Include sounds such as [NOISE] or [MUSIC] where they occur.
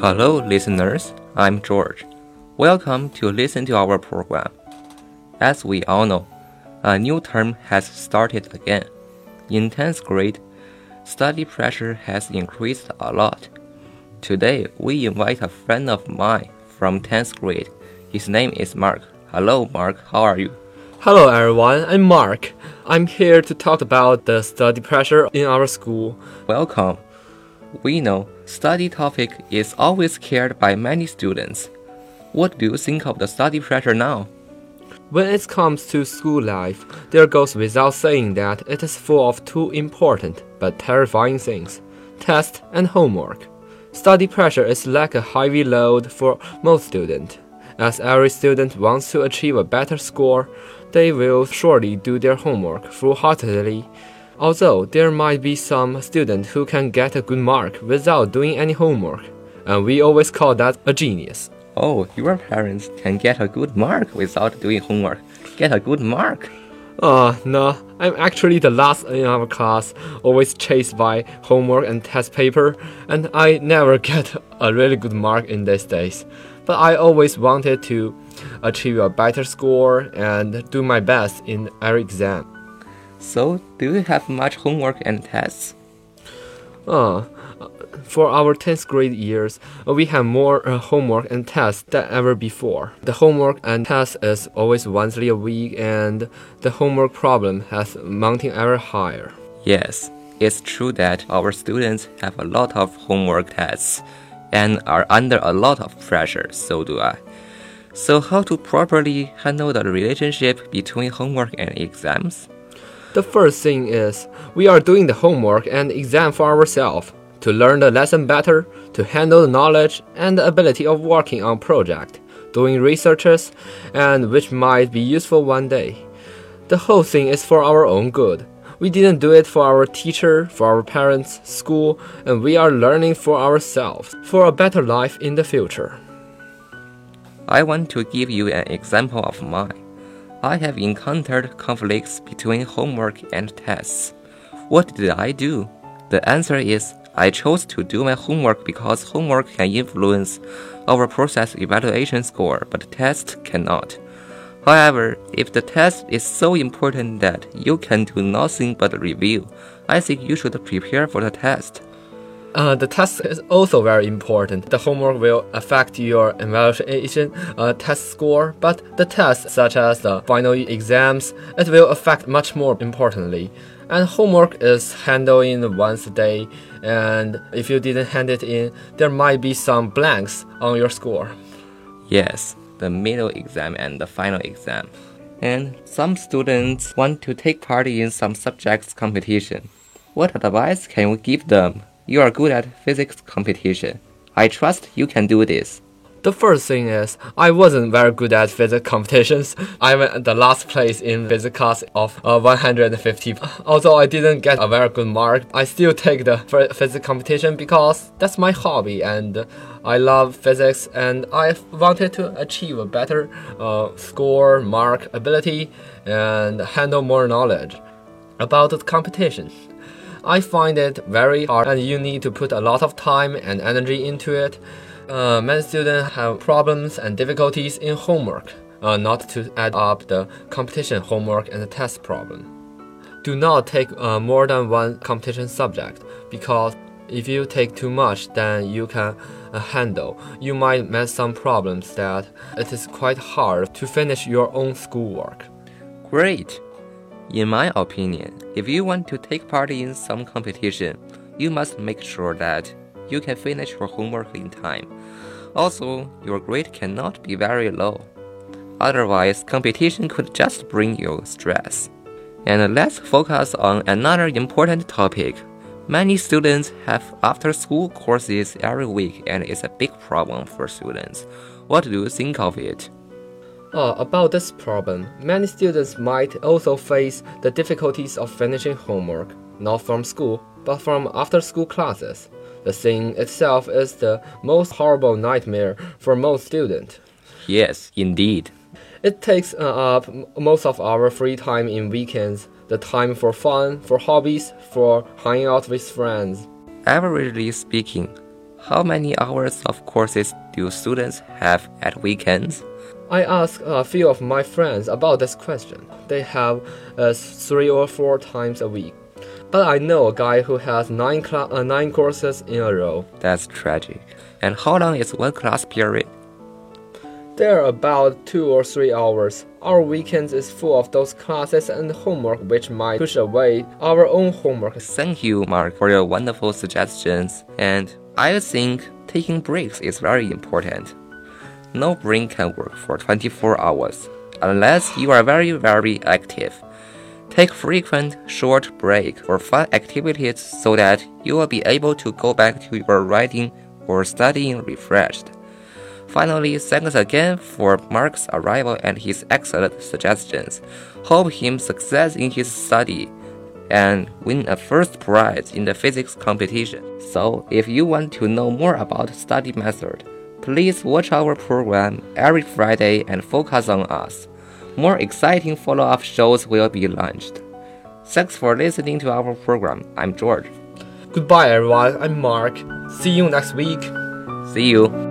Hello, listeners. I'm George. Welcome to listen to our program. As we all know, a new term has started again. In 10th grade, study pressure has increased a lot. Today, we invite a friend of mine from 10th grade. His name is Mark. Hello, Mark. How are you? Hello, everyone. I'm Mark. I'm here to talk about the study pressure in our school. Welcome. We know study topic is always cared by many students. What do you think of the study pressure now? When it comes to school life, there goes without saying that it is full of two important but terrifying things test and homework. Study pressure is like a heavy load for most students. As every student wants to achieve a better score, they will surely do their homework full-heartedly. Although there might be some student who can get a good mark without doing any homework, and we always call that a genius. Oh, your parents can get a good mark without doing homework. Get a good mark. Uh, no, I'm actually the last in our class, always chased by homework and test paper, and I never [LAUGHS] get a really good mark in these days. But I always wanted to achieve a better score and do my best in every exam. So, do you have much homework and tests? Uh, for our 10th grade years, uh, we have more uh, homework and tests than ever before. The homework and tests is always once a week, and the homework problem has mounting ever higher. Yes, it's true that our students have a lot of homework tests and are under a lot of pressure, so do I. So, how to properly handle the relationship between homework and exams? The first thing is we are doing the homework and exam for ourselves to learn the lesson better, to handle the knowledge and the ability of working on project, doing researches, and which might be useful one day. The whole thing is for our own good. We didn't do it for our teacher, for our parents, school, and we are learning for ourselves, for a better life in the future. I want to give you an example of mine. I have encountered conflicts between homework and tests. What did I do? The answer is I chose to do my homework because homework can influence our process evaluation score, but test cannot. However, if the test is so important that you can do nothing but review, I think you should prepare for the test. Uh, the test is also very important. The homework will affect your evaluation uh, test score, but the tests, such as the final exams, it will affect much more importantly. And homework is handled in once a day, and if you didn't hand it in, there might be some blanks on your score. Yes, the middle exam and the final exam. And some students want to take part in some subjects competition. What advice can we give them? You are good at physics competition. I trust you can do this. The first thing is, I wasn't very good at physics competitions. [LAUGHS] I went the last place in physics class of uh, 150. Although I didn't get a very good mark, I still take the physics competition because that's my hobby and I love physics and I wanted to achieve a better uh, score, mark, ability, and handle more knowledge about the competition. I find it very hard and you need to put a lot of time and energy into it. Uh, many students have problems and difficulties in homework, uh, not to add up the competition homework and the test problem. Do not take uh, more than one competition subject because if you take too much than you can uh, handle, you might miss some problems that it is quite hard to finish your own schoolwork. Great! In my opinion, if you want to take part in some competition, you must make sure that you can finish your homework in time. Also, your grade cannot be very low. Otherwise, competition could just bring you stress. And let's focus on another important topic. Many students have after school courses every week, and it's a big problem for students. What do you think of it? Uh, about this problem, many students might also face the difficulties of finishing homework, not from school, but from after school classes. The thing itself is the most horrible nightmare for most students. Yes, indeed. It takes uh, up most of our free time in weekends, the time for fun, for hobbies, for hanging out with friends. Averagely speaking, How many hours of courses do students have at weekends? I asked a few of my friends about this question. They have uh, three or four times a week. But I know a guy who has nine, uh, nine courses in a row. That's tragic. And how long is one class period? They're about two or three hours. Our weekends is full of those classes and homework which might push away our own homework. Thank you, Mark, for your wonderful suggestions. And I think taking breaks is very important. No brain can work for 24 hours unless you are very, very active. Take frequent short break for fun activities so that you will be able to go back to your writing or studying refreshed. Finally, thanks again for Mark's arrival and his excellent suggestions. Hope him success in his study and win a first prize in the physics competition. So, if you want to know more about study method, please watch our program every Friday and focus on us. More exciting follow-up shows will be launched. Thanks for listening to our program. I'm George. Goodbye, everyone. I'm Mark. See you next week. See you.